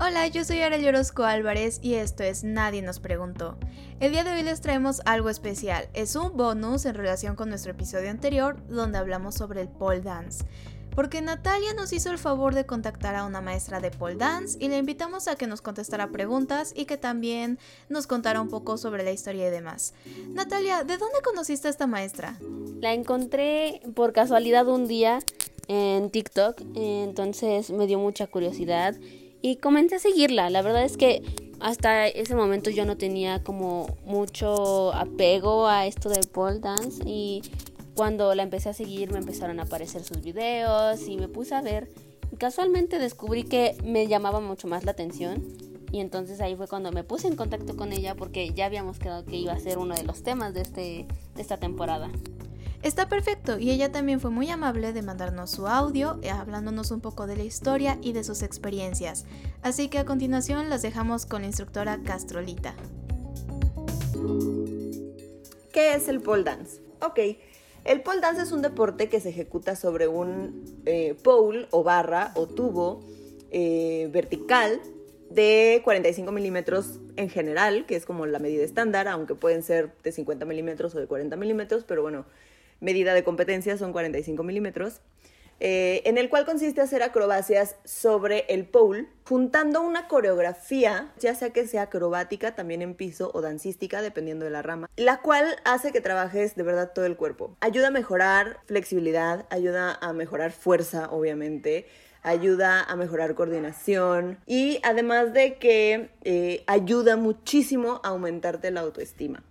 Hola, yo soy Arely Orozco Álvarez y esto es Nadie nos preguntó. El día de hoy les traemos algo especial. Es un bonus en relación con nuestro episodio anterior donde hablamos sobre el pole dance. Porque Natalia nos hizo el favor de contactar a una maestra de pole dance y le invitamos a que nos contestara preguntas y que también nos contara un poco sobre la historia y demás. Natalia, ¿de dónde conociste a esta maestra? La encontré por casualidad un día en TikTok, entonces me dio mucha curiosidad y comencé a seguirla. La verdad es que hasta ese momento yo no tenía como mucho apego a esto del pole dance y cuando la empecé a seguir me empezaron a aparecer sus videos y me puse a ver y casualmente descubrí que me llamaba mucho más la atención y entonces ahí fue cuando me puse en contacto con ella porque ya habíamos quedado que iba a ser uno de los temas de, este, de esta temporada. Está perfecto y ella también fue muy amable de mandarnos su audio eh, hablándonos un poco de la historia y de sus experiencias. Así que a continuación las dejamos con la instructora Castrolita. ¿Qué es el pole dance? Ok, el pole dance es un deporte que se ejecuta sobre un eh, pole o barra o tubo eh, vertical de 45 milímetros en general, que es como la medida estándar, aunque pueden ser de 50 milímetros o de 40 milímetros, pero bueno, medida de competencia son 45 milímetros, eh, en el cual consiste hacer acrobacias sobre el pole, juntando una coreografía, ya sea que sea acrobática, también en piso o dancística, dependiendo de la rama, la cual hace que trabajes de verdad todo el cuerpo. Ayuda a mejorar flexibilidad, ayuda a mejorar fuerza, obviamente, ayuda a mejorar coordinación y además de que eh, ayuda muchísimo a aumentarte la autoestima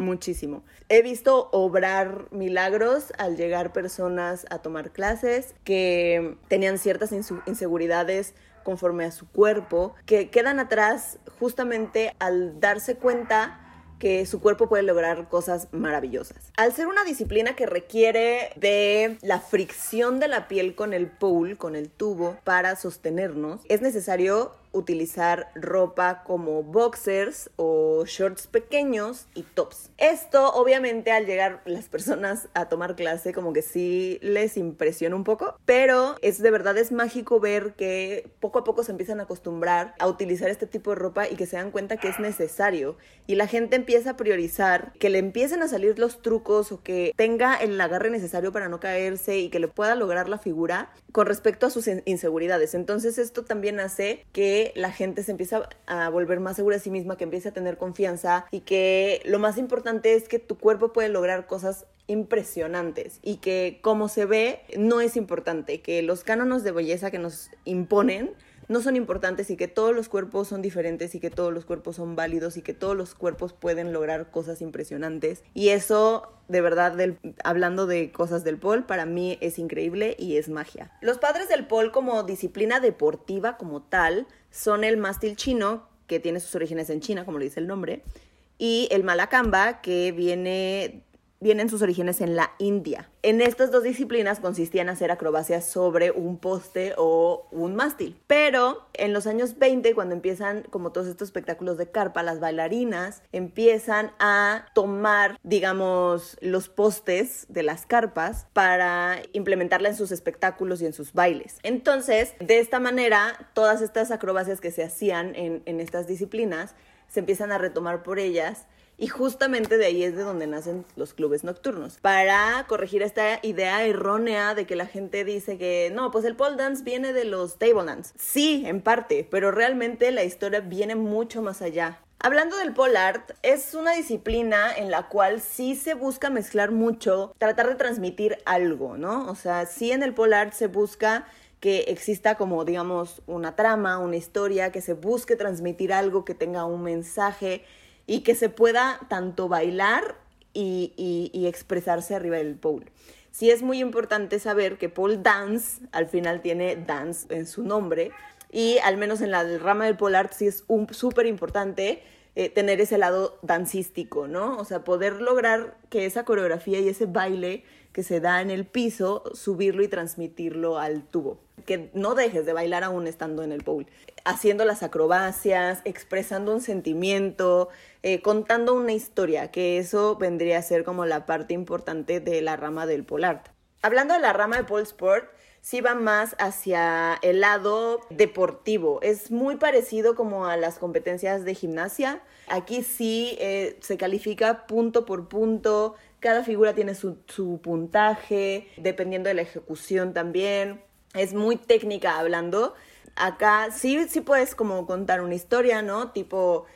muchísimo. He visto obrar milagros al llegar personas a tomar clases que tenían ciertas inseguridades conforme a su cuerpo, que quedan atrás justamente al darse cuenta que su cuerpo puede lograr cosas maravillosas. Al ser una disciplina que requiere de la fricción de la piel con el pool, con el tubo, para sostenernos, es necesario utilizar ropa como boxers o shorts pequeños y tops. Esto obviamente al llegar las personas a tomar clase como que sí les impresiona un poco, pero es de verdad es mágico ver que poco a poco se empiezan a acostumbrar a utilizar este tipo de ropa y que se dan cuenta que es necesario y la gente empieza a priorizar que le empiecen a salir los trucos o que tenga el agarre necesario para no caerse y que le pueda lograr la figura con respecto a sus inseguridades. Entonces esto también hace que la gente se empieza a volver más segura de sí misma, que empiece a tener confianza y que lo más importante es que tu cuerpo puede lograr cosas impresionantes y que como se ve no es importante, que los cánones de belleza que nos imponen no son importantes y que todos los cuerpos son diferentes y que todos los cuerpos son válidos y que todos los cuerpos pueden lograr cosas impresionantes. Y eso, de verdad, hablando de cosas del pole, para mí es increíble y es magia. Los padres del pole como disciplina deportiva como tal son el mástil chino, que tiene sus orígenes en China, como lo dice el nombre, y el malacamba, que viene vienen sus orígenes en la India. En estas dos disciplinas consistían hacer acrobacias sobre un poste o un mástil. Pero en los años 20, cuando empiezan como todos estos espectáculos de carpa, las bailarinas empiezan a tomar, digamos, los postes de las carpas para implementarla en sus espectáculos y en sus bailes. Entonces, de esta manera, todas estas acrobacias que se hacían en, en estas disciplinas se empiezan a retomar por ellas y justamente de ahí es de donde nacen los clubes nocturnos. Para corregir esta idea errónea de que la gente dice que no, pues el pole dance viene de los table dance. Sí, en parte, pero realmente la historia viene mucho más allá. Hablando del pole art, es una disciplina en la cual sí se busca mezclar mucho, tratar de transmitir algo, ¿no? O sea, sí en el pole art se busca que exista como, digamos, una trama, una historia, que se busque transmitir algo, que tenga un mensaje, y que se pueda tanto bailar y, expresarse arriba del pole. Sí es muy importante saber que pole dance al final tiene dance en su nombre y al menos en la rama del pole art sí es súper importante eh, tener ese lado dancístico, ¿no? O sea, poder lograr que esa coreografía y ese baile que se da en el piso, subirlo y transmitirlo al tubo. Que no dejes de bailar aún estando en el pole. Haciendo las acrobacias, expresando un sentimiento, eh, contando una historia, que eso vendría a ser como la parte importante de la rama del pole art. Hablando de la rama de pole sport, sí va más hacia el lado deportivo. Es muy parecido como a las competencias de gimnasia. Aquí sí eh, se califica punto por punto, cada figura tiene su, su puntaje, dependiendo de la ejecución también. Es muy técnica hablando. Acá sí, sí puedes como contar una historia, ¿no? Tipo,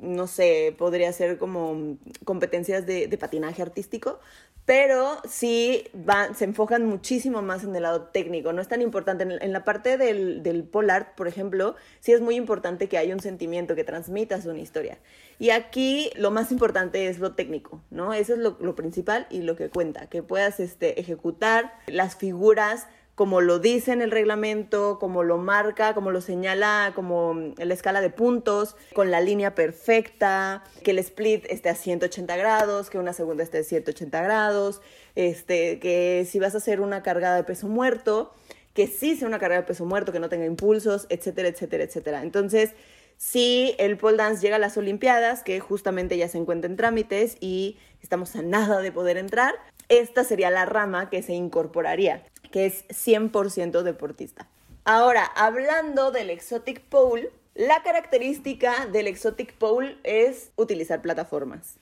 no sé, podría ser como competencias de, de patinaje artístico, pero sí van, se enfocan muchísimo más en el lado técnico, no es tan importante. En, la parte del, del pole art, por ejemplo, sí es muy importante que haya un sentimiento, que transmitas una historia. Y aquí lo más importante es lo técnico, ¿no? Eso es lo, lo principal y lo que cuenta, que puedas este, ejecutar las figuras como lo dice en el reglamento, como lo marca, como lo señala, como la escala de puntos, con la línea perfecta, que el split esté a 180 grados, que una segunda esté a 180 grados, este, que si vas a hacer una cargada de peso muerto, que sí sea una cargada de peso muerto, que no tenga impulsos, etcétera, etcétera, etcétera. Entonces, si el pole dance llega a las Olimpiadas, que justamente ya se encuentra en trámites y estamos a nada de poder entrar, esta sería la rama que se incorporaría que es 100% deportista. Ahora, hablando del exotic pole, la característica del exotic pole es utilizar plataformas.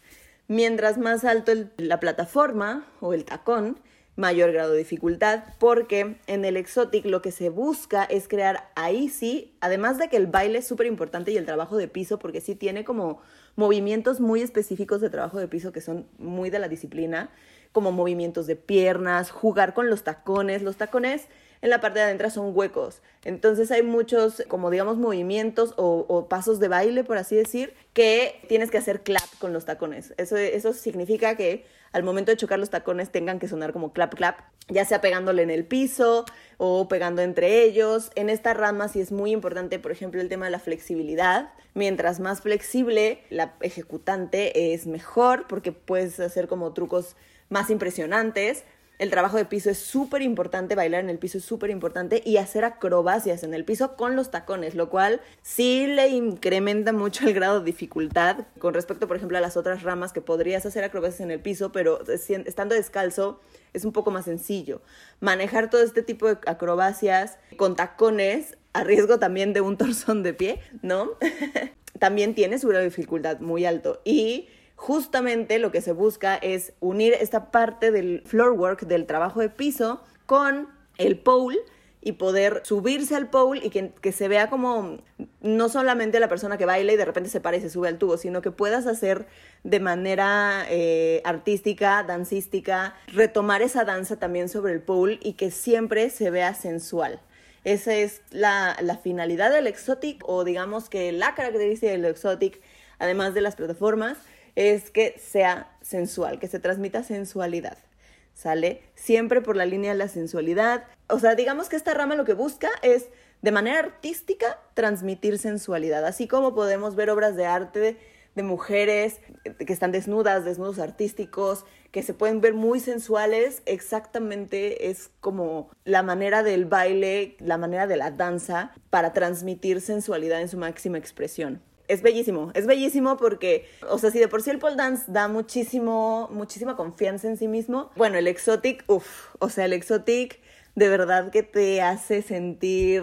Mientras más alto la plataforma o el tacón, mayor grado de dificultad, porque en el exotic lo que se busca es crear ahí sí, además de que el baile es súper importante y el trabajo de piso, porque sí tiene como movimientos muy específicos de trabajo de piso que son muy de la disciplina, como movimientos de piernas, jugar con los tacones. Los tacones en la parte de adentro son huecos. Entonces hay muchos, como digamos, movimientos o, pasos de baile, por así decir, que tienes que hacer clap con los tacones. Eso, eso significa que al momento de chocar los tacones tengan que sonar como clap, clap, ya sea pegándole en el piso o pegando entre ellos. En esta rama sí es muy importante, por ejemplo, el tema de la flexibilidad. Mientras más flexible la ejecutante es mejor porque puedes hacer como trucos más impresionantes. El trabajo de piso es súper importante, bailar en el piso es súper importante y hacer acrobacias en el piso con los tacones, lo cual sí le incrementa mucho el grado de dificultad con respecto, por ejemplo, a las otras ramas que podrías hacer acrobacias en el piso, pero estando descalzo es un poco más sencillo. Manejar todo este tipo de acrobacias con tacones a riesgo también de un torzón de pie, ¿no? también tiene su grado de dificultad muy alto y justamente lo que se busca es unir esta parte del floor work, del trabajo de piso, con el pole y poder subirse al pole y que, se vea como no solamente la persona que baila y de repente se para se sube al tubo, sino que puedas hacer de manera eh, artística, dancística, retomar esa danza también sobre el pole y que siempre se vea sensual. Esa es la, la finalidad del exotic o digamos que la característica del exotic, además de las plataformas, es que sea sensual, que se transmita sensualidad. ¿Sale? Siempre por la línea de la sensualidad. O sea, digamos que esta rama lo que busca es de manera artística transmitir sensualidad, así como podemos ver obras de arte de mujeres que están desnudas, desnudos artísticos, que se pueden ver muy sensuales, exactamente es como la manera del baile, la manera de la danza para transmitir sensualidad en su máxima expresión es bellísimo, es bellísimo porque, o sea, si de por sí el pole dance da muchísimo, muchísima confianza en sí mismo, bueno, el exotic, uff, o sea, el exotic de verdad que te hace sentir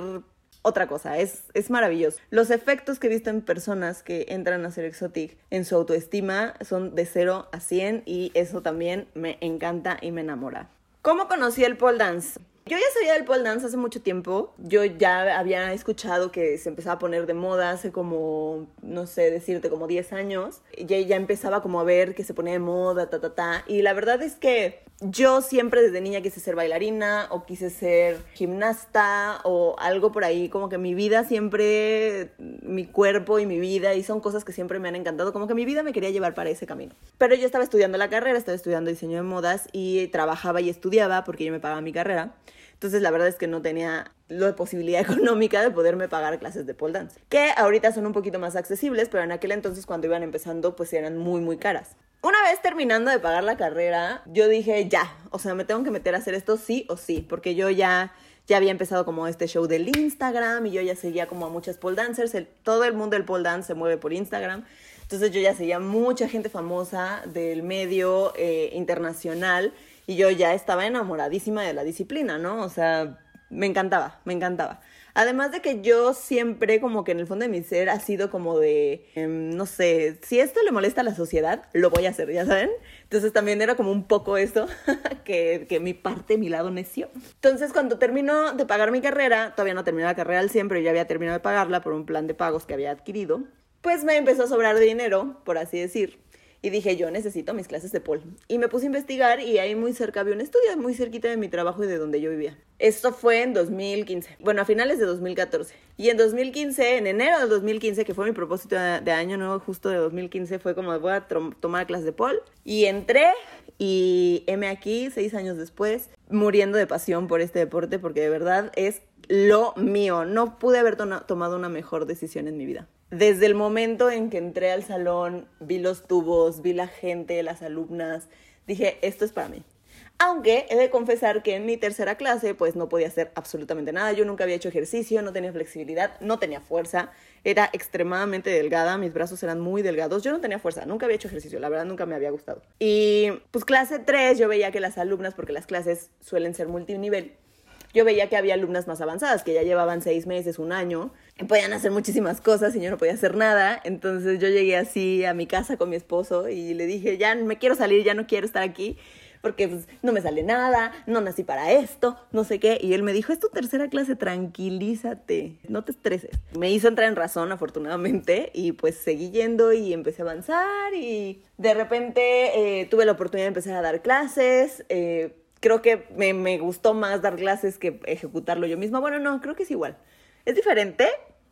otra cosa, es, es maravilloso. Los efectos que he visto en personas que entran a hacer exotic en su autoestima son de 0 a 100 y eso también me encanta y me enamora. ¿Cómo conocí el pole dance? Yo ya sabía del pole dance hace mucho tiempo. Yo ya había escuchado que se empezaba a poner de moda hace como, no sé, decirte, como 10 años. Ya, ya empezaba como a ver que se ponía de moda, ta, ta, ta. Y la verdad es que yo siempre desde niña quise ser bailarina o quise ser gimnasta o algo por ahí, como que mi vida siempre, mi cuerpo y mi vida, y son cosas que siempre me han encantado, como que mi vida me quería llevar para ese camino. Pero yo estaba estudiando la carrera, estaba estudiando diseño de modas y trabajaba y estudiaba porque yo me pagaba mi carrera. Entonces la verdad es que no tenía la posibilidad económica de poderme pagar clases de pole dance, que ahorita son un poquito más accesibles, pero en aquel entonces cuando iban empezando pues eran muy muy caras. Una vez terminando de pagar la carrera, yo dije, ya, o sea, me tengo que meter a hacer esto sí o sí, porque yo ya, ya había empezado como este show del Instagram y yo ya seguía como a muchas pole dancers, todo el mundo del pole dance se mueve por Instagram, entonces yo ya seguía mucha gente famosa del medio eh, internacional y yo ya estaba enamoradísima de la disciplina, ¿no? O sea, me encantaba, me encantaba. Además de que yo siempre como que en el fondo de mi ser ha sido como de, em, no sé, si esto le molesta a la sociedad, lo voy a hacer, ¿ya saben? Entonces también era como un poco eso, que, que mi parte, mi lado necio. Entonces cuando terminó de pagar mi carrera, todavía no terminé la carrera al 100, pero ya había terminado de pagarla por un plan de pagos que había adquirido, pues me empezó a sobrar dinero, por así decir. Y dije, yo necesito mis clases de pol. Y me puse a investigar y ahí muy cerca había un estudio, muy cerquita de mi trabajo y de donde yo vivía. Esto fue en 2015, bueno, a finales de 2014. Y en 2015, en enero de 2015, que fue mi propósito de, año nuevo justo de 2015, fue como voy a tomar clases de pol. Y entré y heme aquí, seis años después, muriendo de pasión por este deporte porque de verdad es lo mío. No pude haber tomado una mejor decisión en mi vida desde el momento en que entré al salón, vi los tubos, vi la gente, las alumnas, dije, esto es para mí. Aunque he de confesar que en mi tercera clase pues no podía hacer absolutamente nada. Yo nunca había hecho ejercicio, no tenía flexibilidad, no tenía fuerza, era extremadamente delgada, mis brazos eran muy delgados, yo no tenía fuerza, nunca había hecho ejercicio, la verdad nunca me había gustado. Y pues clase 3 yo veía que las alumnas, porque las clases suelen ser multinivel, yo veía que había alumnas más avanzadas, que ya llevaban seis meses, un año, podían hacer muchísimas cosas y yo no podía hacer nada. Entonces yo llegué así a mi casa con mi esposo y le dije, ya me quiero salir, ya no quiero estar aquí porque pues, no me sale nada, no nací para esto, no sé qué. Y él me dijo, es tu tercera clase, tranquilízate, no te estreses. Me hizo entrar en razón, afortunadamente, y pues seguí yendo y empecé a avanzar y de repente eh, tuve la oportunidad de empezar a dar clases. Eh, creo que me, me gustó más dar clases que ejecutarlo yo misma. Bueno, no, creo que es igual. Es diferente,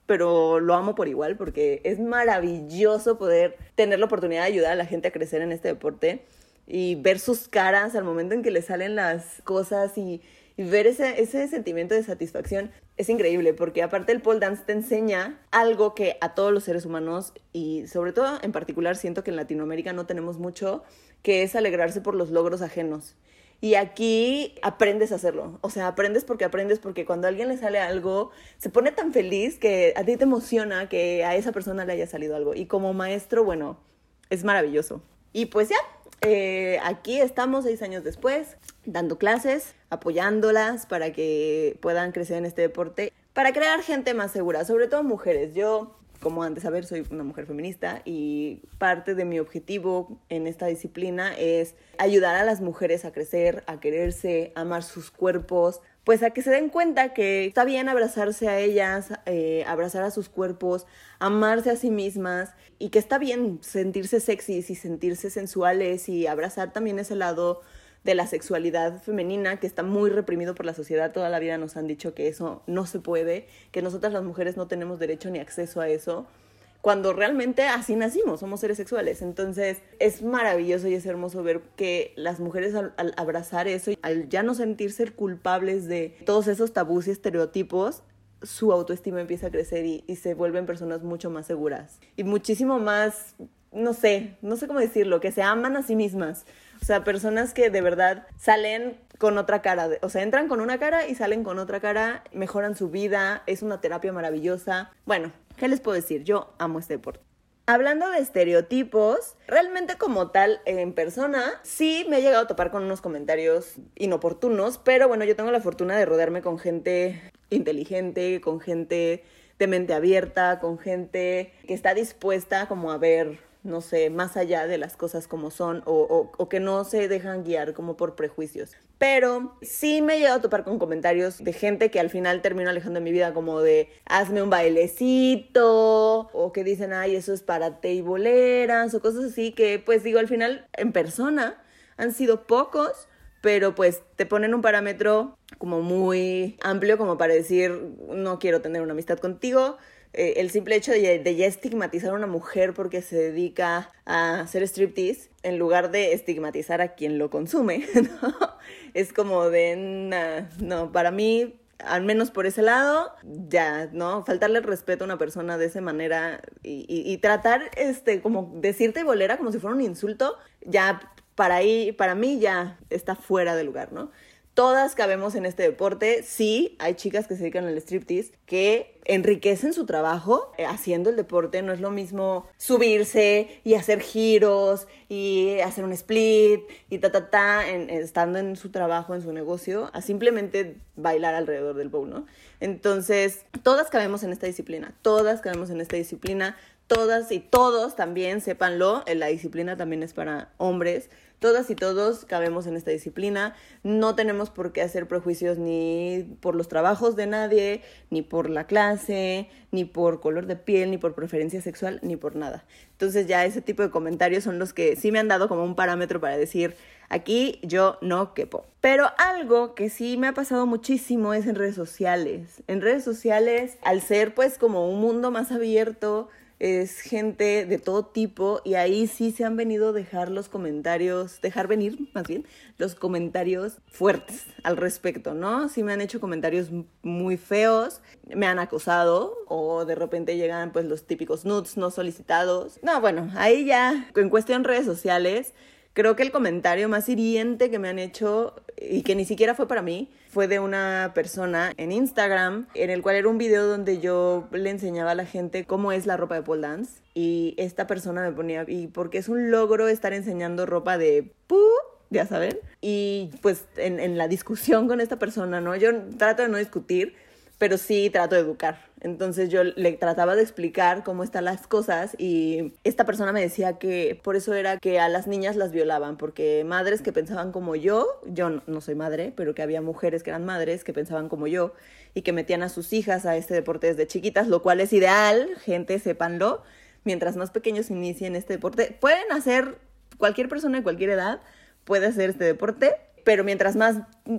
pero lo amo por igual porque es maravilloso poder tener la oportunidad de ayudar a la gente a crecer en este deporte y ver sus caras al momento en que le salen las cosas y, ver ese, ese sentimiento de satisfacción es increíble porque aparte el pole dance te enseña algo que a todos los seres humanos y sobre todo en particular siento que en Latinoamérica no tenemos mucho, que es alegrarse por los logros ajenos. Y aquí aprendes a hacerlo. O sea, aprendes porque aprendes, porque cuando a alguien le sale algo, se pone tan feliz que a ti te emociona que a esa persona le haya salido algo. Y como maestro, bueno, es maravilloso. Y pues ya, eh, aquí estamos seis años después, dando clases, apoyándolas para que puedan crecer en este deporte, para crear gente más segura, sobre todo mujeres. Yo como antes saber, soy una mujer feminista y parte de mi objetivo en esta disciplina es ayudar a las mujeres a crecer, a quererse, a amar sus cuerpos, pues a que se den cuenta que está bien abrazarse a ellas, eh, abrazar a sus cuerpos, amarse a sí mismas y que está bien sentirse sexys y sentirse sensuales y abrazar también ese lado de la sexualidad femenina que está muy reprimido por la sociedad. Toda la vida nos han dicho que eso no se puede, que nosotras las mujeres no tenemos derecho ni acceso a eso, cuando realmente así nacimos, somos seres sexuales. Entonces es maravilloso y es hermoso ver que las mujeres al, abrazar eso, al ya no sentirse culpables de todos esos tabús y estereotipos, su autoestima empieza a crecer y, y se vuelven personas mucho más seguras y muchísimo más, no sé, no sé cómo decirlo, que se aman a sí mismas o sea, personas que de verdad salen con otra cara, o sea, entran con una cara y salen con otra cara, mejoran su vida, es una terapia maravillosa. Bueno, ¿qué les puedo decir? Yo amo este deporte. Hablando de estereotipos, realmente como tal en persona, sí me he llegado a topar con unos comentarios inoportunos, pero bueno, yo tengo la fortuna de rodearme con gente inteligente, con gente de mente abierta, con gente que está dispuesta como a ver no sé, más allá de las cosas como son o, que no se dejan guiar como por prejuicios. Pero sí me he llegado a topar con comentarios de gente que al final termino alejando mi vida como de hazme un bailecito o que dicen ay eso es para teiboleras o cosas así que pues digo al final en persona han sido pocos pero pues te ponen un parámetro como muy amplio como para decir no quiero tener una amistad contigo eh, el simple hecho de, ya estigmatizar a una mujer porque se dedica a hacer striptease, en lugar de estigmatizar a quien lo consume, ¿no? Es como de, no, para mí, al menos por ese lado, ya, ¿no? Faltarle respeto a una persona de esa manera y, tratar, este, como decirte bolera como si fuera un insulto, ya, para para mí ya está fuera de lugar, ¿no? Todas cabemos en este deporte. Sí, hay chicas que se dedican al striptease que enriquecen su trabajo eh, haciendo el deporte. No es lo mismo subirse y hacer giros y hacer un split y ta, ta, ta, estando en su trabajo, en su negocio, a simplemente bailar alrededor del bowl, ¿no? Entonces, todas cabemos en esta disciplina, todas cabemos en esta disciplina, todas y todos también, sépanlo, la disciplina también es para hombres Todas y todos cabemos en esta disciplina, no tenemos por qué hacer prejuicios ni por los trabajos de nadie, ni por la clase, ni por color de piel, ni por preferencia sexual, ni por nada. Entonces ya ese tipo de comentarios son los que sí me han dado como un parámetro para decir, aquí yo no quepo. Pero algo que sí me ha pasado muchísimo es en redes sociales. En redes sociales, al ser pues como un mundo más abierto, es gente de todo tipo y ahí sí se han venido a dejar los comentarios, dejar venir más bien los comentarios fuertes al respecto, ¿no? Sí me han hecho comentarios muy feos, me han acosado o de repente llegan pues los típicos nudes no solicitados. No, bueno, ahí ya en cuestión redes sociales Creo que el comentario más hiriente que me han hecho y que ni siquiera fue para mí fue de una persona en Instagram en el cual era un video donde yo le enseñaba a la gente cómo es la ropa de pole dance y esta persona me ponía y porque es un logro estar enseñando ropa de pu ya saben y pues en, en la discusión con esta persona no yo trato de no discutir pero sí trato de educar. Entonces yo le trataba de explicar cómo están las cosas y esta persona me decía que por eso era que a las niñas las violaban, porque madres que pensaban como yo, yo no, soy madre, pero que había mujeres que eran madres que pensaban como yo y que metían a sus hijas a este deporte desde chiquitas, lo cual es ideal, gente, sépanlo. Mientras más pequeños inicien este deporte, pueden hacer, cualquier persona de cualquier edad puede hacer este deporte, pero mientras más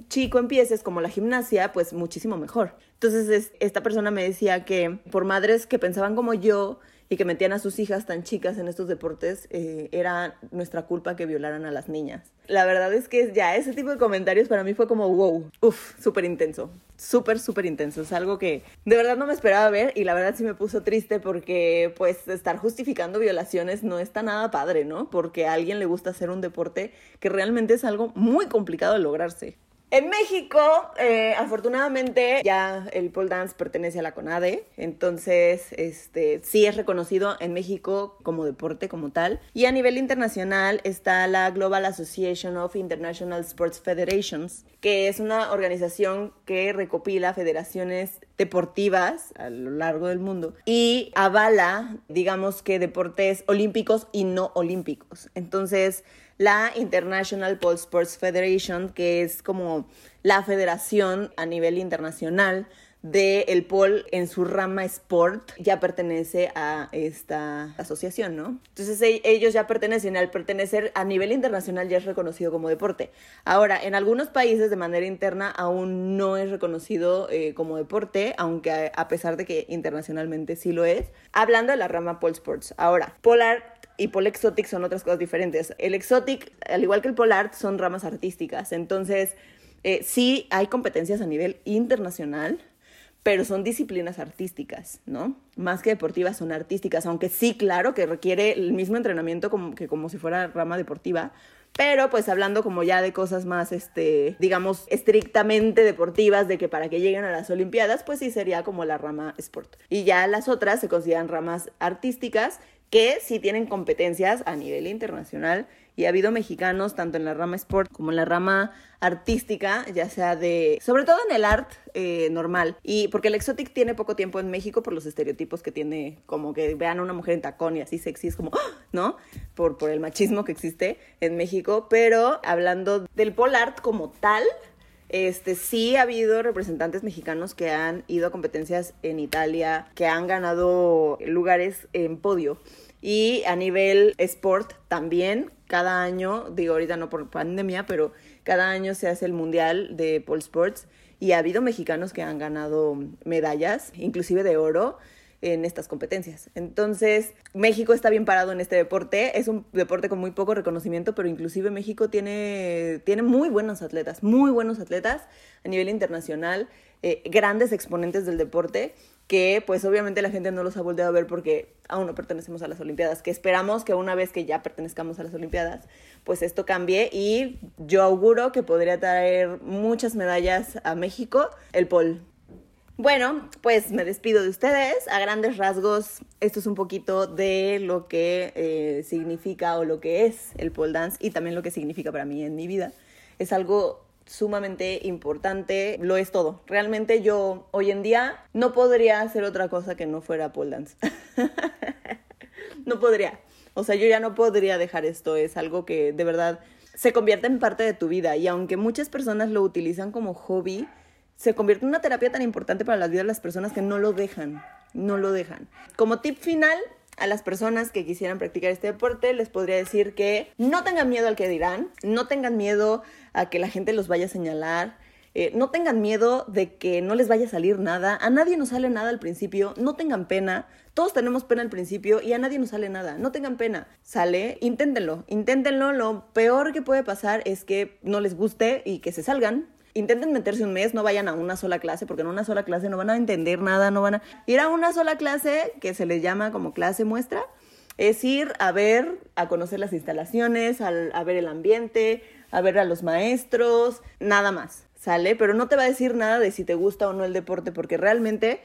chico empieces, como la gimnasia, pues muchísimo mejor. Entonces esta persona me decía que por madres que pensaban como yo y que metían a sus hijas tan chicas en estos deportes, eh, era nuestra culpa que violaran a las niñas. La verdad es que ya ese tipo de comentarios para mí fue como wow, uff, súper intenso, súper, súper intenso. Es algo que de verdad no me esperaba ver y la verdad sí me puso triste porque pues estar justificando violaciones no está nada padre, ¿no? Porque a alguien le gusta hacer un deporte que realmente es algo muy complicado de lograrse. En México, eh, afortunadamente, ya el pole dance pertenece a la CONADE, entonces este, sí es reconocido en México como deporte como tal. Y a nivel internacional está la Global Association of International Sports Federations, que es una organización que recopila federaciones deportivas a lo largo del mundo y avala, digamos que deportes olímpicos y no olímpicos. Entonces, la International Pole Sports Federation, que es como la federación a nivel internacional del el pole en su rama sport ya pertenece a esta asociación, ¿no? Entonces e, ellos ya pertenecen, al pertenecer a nivel internacional ya es reconocido como deporte. Ahora, en algunos países de manera interna aún no es reconocido eh, como deporte, aunque a, pesar de que internacionalmente sí lo es. Hablando de la rama pole sports. Ahora, polar y pole exotic son otras cosas diferentes. El exotic, al igual que el polar, son ramas artísticas. Entonces, eh, sí hay competencias a nivel internacional, pero son disciplinas artísticas, ¿no? Más que deportivas, son artísticas, aunque sí, claro, que requiere el mismo entrenamiento como, que como si fuera rama deportiva, pero pues hablando como ya de cosas más, este, digamos, estrictamente deportivas, de que para que lleguen a las Olimpiadas, pues sí sería como la rama sport. Y ya las otras se consideran ramas artísticas que sí tienen competencias a nivel internacional y ha habido mexicanos tanto en la rama sport como en la rama artística, ya sea de, sobre todo en el art eh, normal. Y porque el exotic tiene poco tiempo en México por los estereotipos que tiene, como que vean a una mujer en tacón y así sexy, es como, ¡ah! ¿no? Por, por el machismo que existe en México. Pero hablando del pole art como tal, este, sí ha habido representantes mexicanos que han ido a competencias en Italia, que han ganado lugares en podio. Y a nivel sport también, cada año, digo ahorita no por pandemia, pero cada año se hace el Mundial de Pole Sports y ha habido mexicanos que han ganado medallas, inclusive de oro en estas competencias. Entonces, México está bien parado en este deporte. Es un deporte con muy poco reconocimiento, pero inclusive México tiene, tiene muy buenos atletas, muy buenos atletas a nivel internacional. eh, grandes exponentes del deporte que pues obviamente la gente no los ha volteado a ver porque aún no pertenecemos a las Olimpiadas, que esperamos que una vez que ya pertenezcamos a las Olimpiadas, pues esto cambie y yo auguro que podría traer muchas medallas a México el pol. Bueno, pues me despido de ustedes. A grandes rasgos, esto es un poquito de lo que eh, significa o lo que es el pole dance y también lo que significa para mí en mi vida. Es algo sumamente importante, lo es todo. Realmente yo hoy en día no podría hacer otra cosa que no fuera pole dance. no podría. O sea, yo ya no podría dejar esto, es algo que de verdad se convierte en parte de tu vida y aunque muchas personas lo utilizan como hobby, se convierte en una terapia tan importante para la vida de las personas que no lo dejan, no lo dejan. Como tip final, a las personas que quisieran practicar este deporte, les podría decir que no tengan miedo al que dirán, no tengan miedo a que la gente los vaya a señalar, eh, no tengan miedo de que no les vaya a salir nada, a nadie nos sale nada al principio, no tengan pena, todos tenemos pena al principio y a nadie nos sale nada, no tengan pena, sale, inténtenlo, inténtenlo, lo peor que puede pasar es que no les guste y que se salgan, intenten meterse un mes, no vayan a una sola clase, porque en una sola clase no van a entender nada, no van a ir a una sola clase que se les llama como clase muestra, es ir a ver, a conocer las instalaciones, a, ver el ambiente, a ver a los maestros, nada más, ¿sale? Pero no te va a decir nada de si te gusta o no el deporte, porque realmente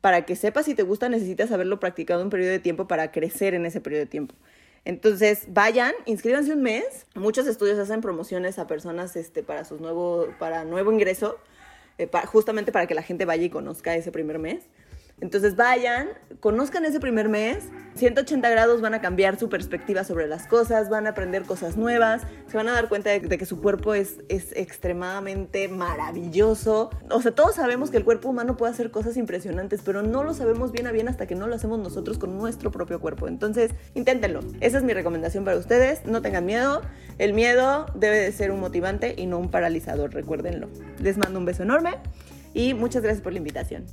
para que sepas si te gusta necesitas haberlo practicado un periodo de tiempo para crecer en ese periodo de tiempo. Entonces, vayan, inscríbanse un mes. Muchos estudios hacen promociones a personas este, para, sus nuevo, para nuevo ingreso, eh, justamente para que la gente vaya y conozca ese primer mes. Entonces vayan, conozcan ese primer mes, 180 grados van a cambiar su perspectiva sobre las cosas, van a aprender cosas nuevas, se van a dar cuenta de, que su cuerpo es, es extremadamente maravilloso. O sea, todos sabemos que el cuerpo humano puede hacer cosas impresionantes, pero no lo sabemos bien a bien hasta que no lo hacemos nosotros con nuestro propio cuerpo. Entonces, inténtenlo. Esa es mi recomendación para ustedes. No tengan miedo. El miedo debe de ser un motivante y no un paralizador, recuérdenlo. Les mando un beso enorme y muchas gracias por la invitación.